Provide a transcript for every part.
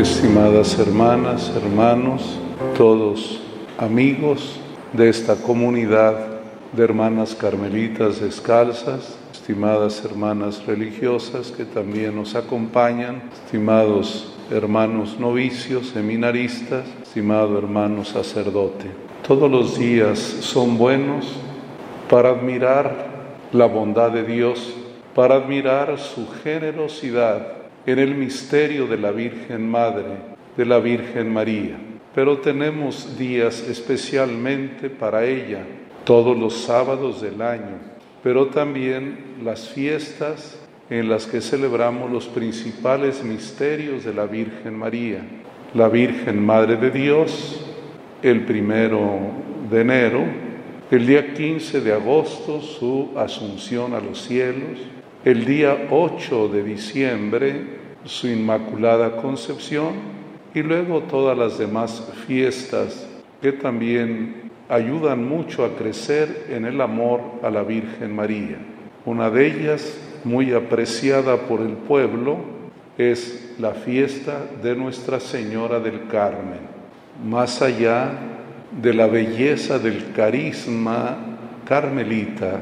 estimadas hermanas, hermanos, todos amigos de esta comunidad de hermanas carmelitas descalzas, estimadas hermanas religiosas que también nos acompañan, estimados hermanos novicios, seminaristas, estimado hermano sacerdote. Todos los días son buenos para admirar la bondad de Dios, para admirar su generosidad en el misterio de la Virgen Madre, de la Virgen María. Pero tenemos días especialmente para ella, todos los sábados del año, pero también las fiestas en las que celebramos los principales misterios de la Virgen María. La Virgen Madre de Dios, el primero de enero, el día 15 de agosto su asunción a los cielos, el día 8 de diciembre su Inmaculada Concepción y luego todas las demás fiestas que también ayudan mucho a crecer en el amor a la Virgen María. Una de ellas, muy apreciada por el pueblo, es la fiesta de Nuestra Señora del Carmen. Más allá de la belleza del carisma carmelita,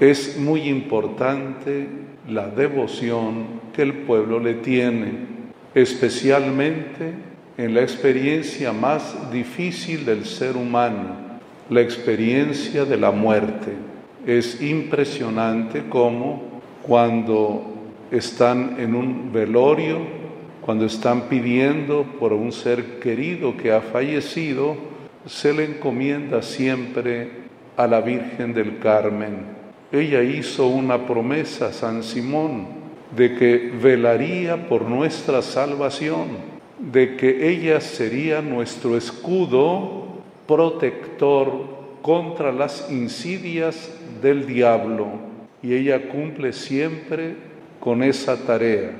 es muy importante la devoción que el pueblo le tiene, especialmente en la experiencia más difícil del ser humano, la experiencia de la muerte. Es impresionante cómo cuando están en un velorio, cuando están pidiendo por un ser querido que ha fallecido, se le encomienda siempre a la Virgen del Carmen ella hizo una promesa, San Simón, de que velaría por nuestra salvación, de que ella sería nuestro escudo protector contra las insidias del diablo. Y ella cumple siempre con esa tarea.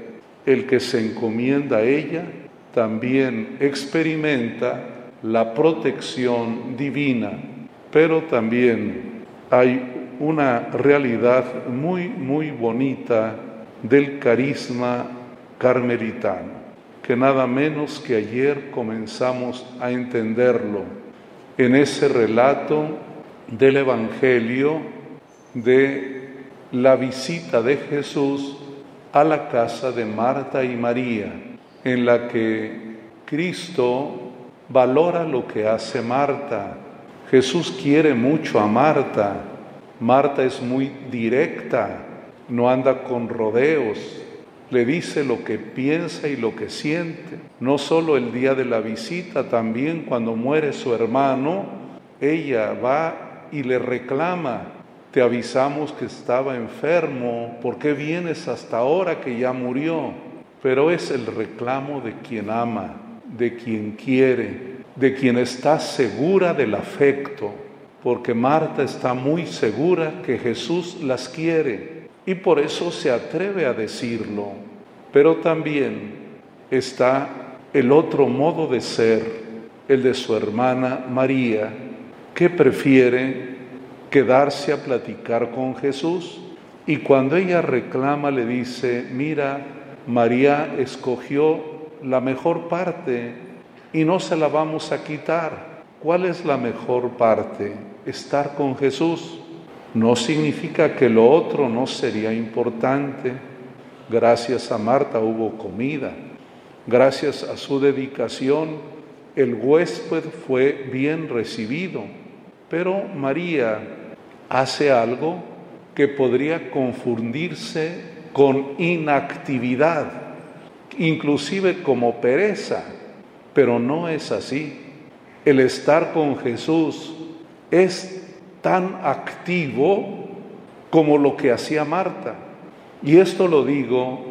El que se encomienda a ella también experimenta la protección divina, pero también hay una realidad muy, muy bonita del carisma carmelitano, que nada menos que ayer comenzamos a entenderlo en ese relato del Evangelio de la visita de Jesús a la casa de Marta y María, en la que Cristo valora lo que hace Marta. Jesús quiere mucho a Marta, Marta es muy directa, no anda con rodeos, le dice lo que piensa y lo que siente. No solo el día de la visita, también cuando muere su hermano, ella va y le reclama, te avisamos que estaba enfermo, ¿por qué vienes hasta ahora que ya murió? Pero es el reclamo de quien ama, de quien quiere, de quien está segura del afecto porque Marta está muy segura que Jesús las quiere y por eso se atreve a decirlo. Pero también está el otro modo de ser, el de su hermana María, que prefiere quedarse a platicar con Jesús y cuando ella reclama le dice, mira, María escogió la mejor parte y no se la vamos a quitar. ¿Cuál es la mejor parte? estar con Jesús. No significa que lo otro no sería importante. Gracias a Marta hubo comida. Gracias a su dedicación, el huésped fue bien recibido. Pero María hace algo que podría confundirse con inactividad, inclusive como pereza, pero no es así. El estar con Jesús es tan activo como lo que hacía Marta. Y esto lo digo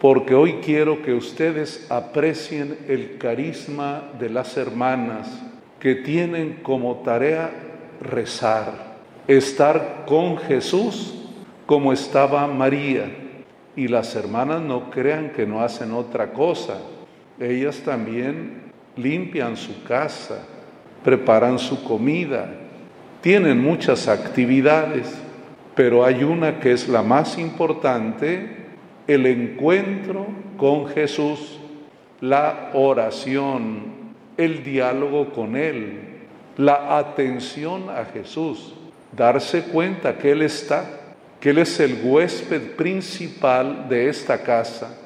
porque hoy quiero que ustedes aprecien el carisma de las hermanas que tienen como tarea rezar, estar con Jesús como estaba María. Y las hermanas no crean que no hacen otra cosa. Ellas también limpian su casa, preparan su comida, tienen muchas actividades, pero hay una que es la más importante, el encuentro con Jesús. la oración, el diálogo con Él, la atención a Jesús, darse cuenta que Él está, que Él es el huésped principal de esta casa,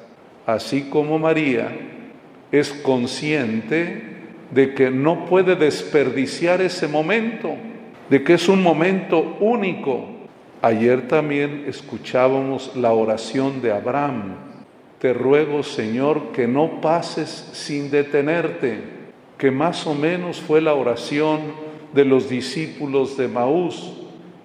así como María es consciente de que no puede desperdiciar ese momento, de que es un momento único. Ayer también escuchábamos la oración de Abraham. Te ruego, Señor, que no pases sin detenerte, que más o menos fue la oración de los discípulos de Maús,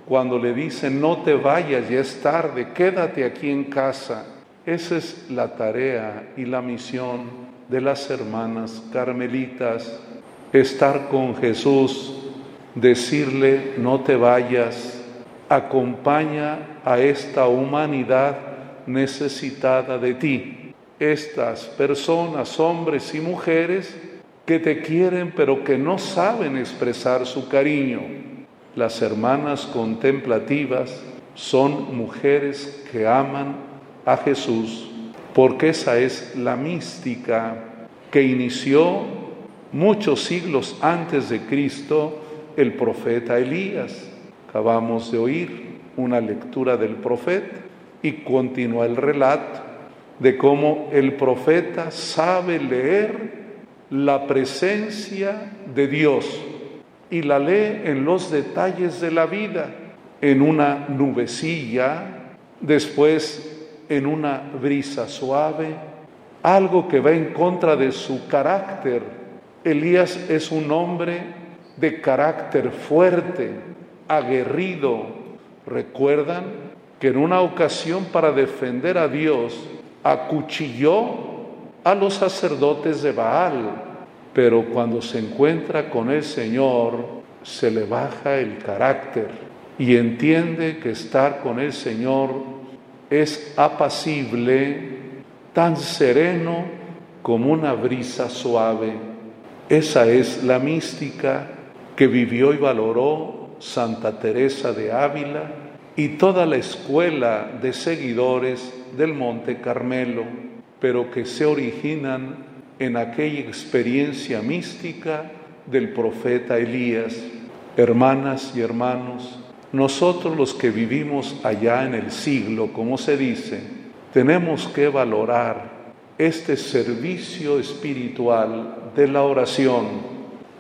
cuando le dicen, no te vayas, ya es tarde, quédate aquí en casa. Esa es la tarea y la misión de las hermanas carmelitas, estar con Jesús, decirle, no te vayas, acompaña a esta humanidad necesitada de ti. Estas personas, hombres y mujeres, que te quieren pero que no saben expresar su cariño. Las hermanas contemplativas son mujeres que aman a Jesús porque esa es la mística que inició muchos siglos antes de Cristo el profeta Elías. Acabamos de oír una lectura del profeta y continúa el relato de cómo el profeta sabe leer la presencia de Dios y la lee en los detalles de la vida, en una nubecilla, después en una brisa suave, algo que va en contra de su carácter. Elías es un hombre de carácter fuerte, aguerrido. Recuerdan que en una ocasión para defender a Dios acuchilló a los sacerdotes de Baal, pero cuando se encuentra con el Señor se le baja el carácter y entiende que estar con el Señor es apacible, tan sereno como una brisa suave. Esa es la mística que vivió y valoró Santa Teresa de Ávila y toda la escuela de seguidores del Monte Carmelo, pero que se originan en aquella experiencia mística del profeta Elías. Hermanas y hermanos, nosotros los que vivimos allá en el siglo, como se dice, tenemos que valorar este servicio espiritual de la oración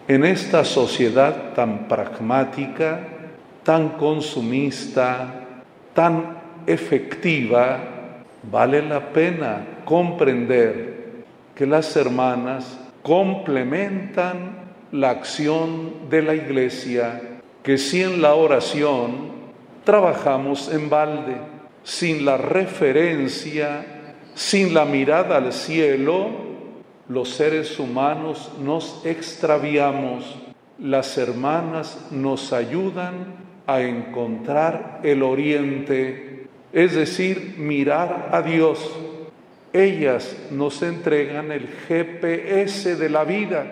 en esta sociedad tan pragmática, tan consumista, tan efectiva, vale la pena comprender que las hermanas complementan la acción de la iglesia que si en la oración trabajamos en balde, sin la referencia, sin la mirada al cielo, los seres humanos nos extraviamos. Las hermanas nos ayudan a encontrar el oriente, es decir, mirar a Dios. Ellas nos entregan el GPS de la vida,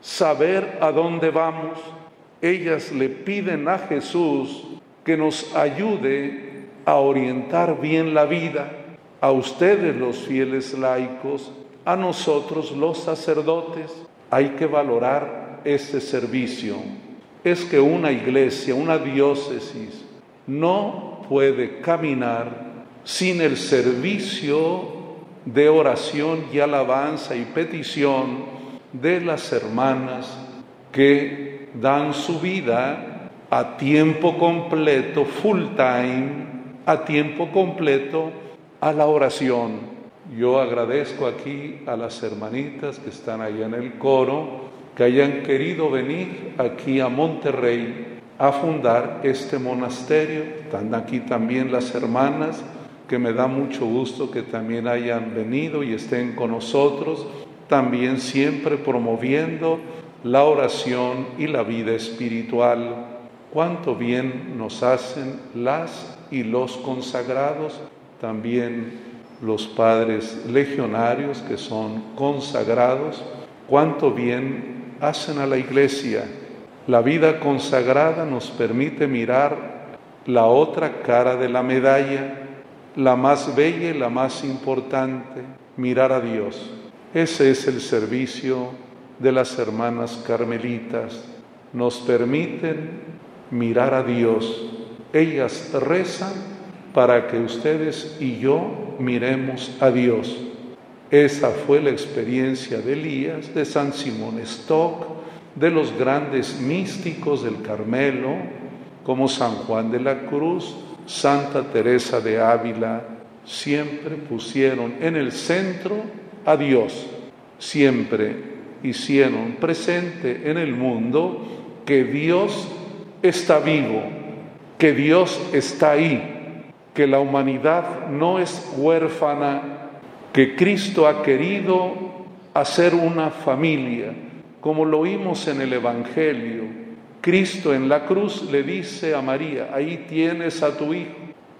saber a dónde vamos ellas le piden a Jesús que nos ayude a orientar bien la vida, a ustedes los fieles laicos, a nosotros los sacerdotes. Hay que valorar este servicio. Es que una iglesia, una diócesis, no puede caminar sin el servicio de oración y alabanza y petición de las hermanas que dan su vida a tiempo completo, full time, a tiempo completo a la oración. Yo agradezco aquí a las hermanitas que están allá en el coro, que hayan querido venir aquí a Monterrey a fundar este monasterio. Están aquí también las hermanas, que me da mucho gusto que también hayan venido y estén con nosotros, también siempre promoviendo la oración y la vida espiritual. Cuánto bien nos hacen las y los consagrados, también los padres legionarios que son consagrados, cuánto bien hacen a la iglesia. La vida consagrada nos permite mirar la otra cara de la medalla, la más bella y la más importante, mirar a Dios. Ese es el servicio de las hermanas carmelitas. Nos permiten mirar a Dios. Ellas rezan para que ustedes y yo miremos a Dios. Esa fue la experiencia de Elías, de San Simón Stock, de los grandes místicos del Carmelo, como San Juan de la Cruz, Santa Teresa de Ávila, siempre pusieron en el centro a Dios, siempre hicieron presente en el mundo que Dios está vivo, que Dios está ahí, que la humanidad no es huérfana, que Cristo ha querido hacer una familia, como lo oímos en el Evangelio, Cristo en la cruz le dice a María, ahí tienes a tu hijo.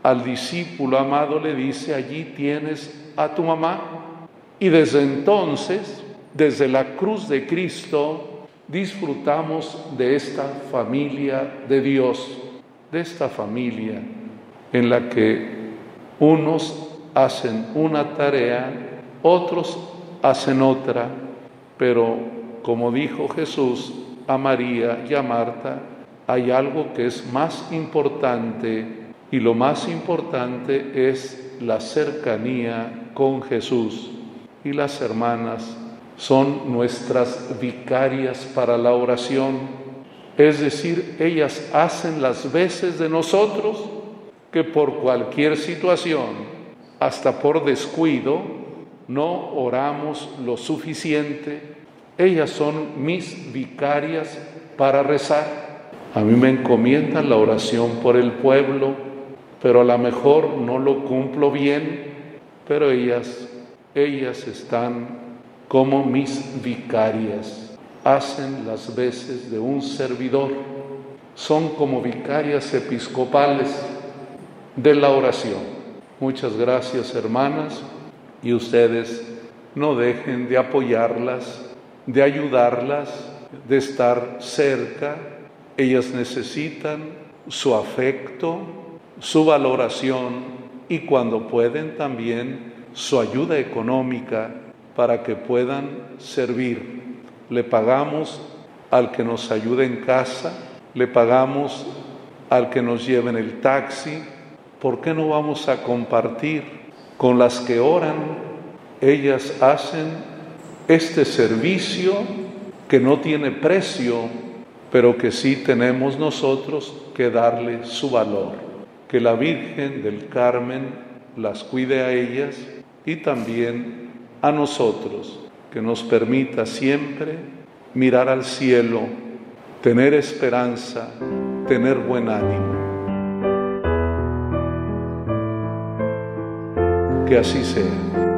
Al discípulo amado le dice, allí tienes a tu mamá. Y desde entonces, desde la cruz de Cristo, disfrutamos de esta familia de Dios, de esta familia en la que unos hacen una tarea, otros hacen otra, pero como dijo Jesús, a María y a Marta, hay algo que es más importante y lo más importante es la cercanía con Jesús. Y las hermanas son nuestras vicarias para la oración, es decir, ellas hacen las veces de nosotros que por cualquier situación, hasta por descuido, no oramos lo suficiente ellas son mis vicarias para rezar. A mí me encomiendan la oración por el pueblo, pero a lo mejor no lo cumplo bien, pero ellas, ellas están como mis vicarias, hacen las veces de un servidor, son como vicarias episcopales de la oración. Muchas gracias hermanas y ustedes no dejen de apoyarlas de ayudarlas, de estar cerca. Ellas necesitan su afecto, su valoración y cuando pueden también su ayuda económica para que puedan servir. Le pagamos al que nos ayude en casa, le pagamos al que nos lleve en el taxi. ¿Por qué no vamos a compartir con las que oran? Ellas hacen este servicio que no tiene precio, pero que sí tenemos nosotros que darle su valor. Que la Virgen del Carmen las cuide a ellas y también a nosotros, que nos permita siempre mirar al cielo, tener esperanza, tener buen ánimo. Que así sea.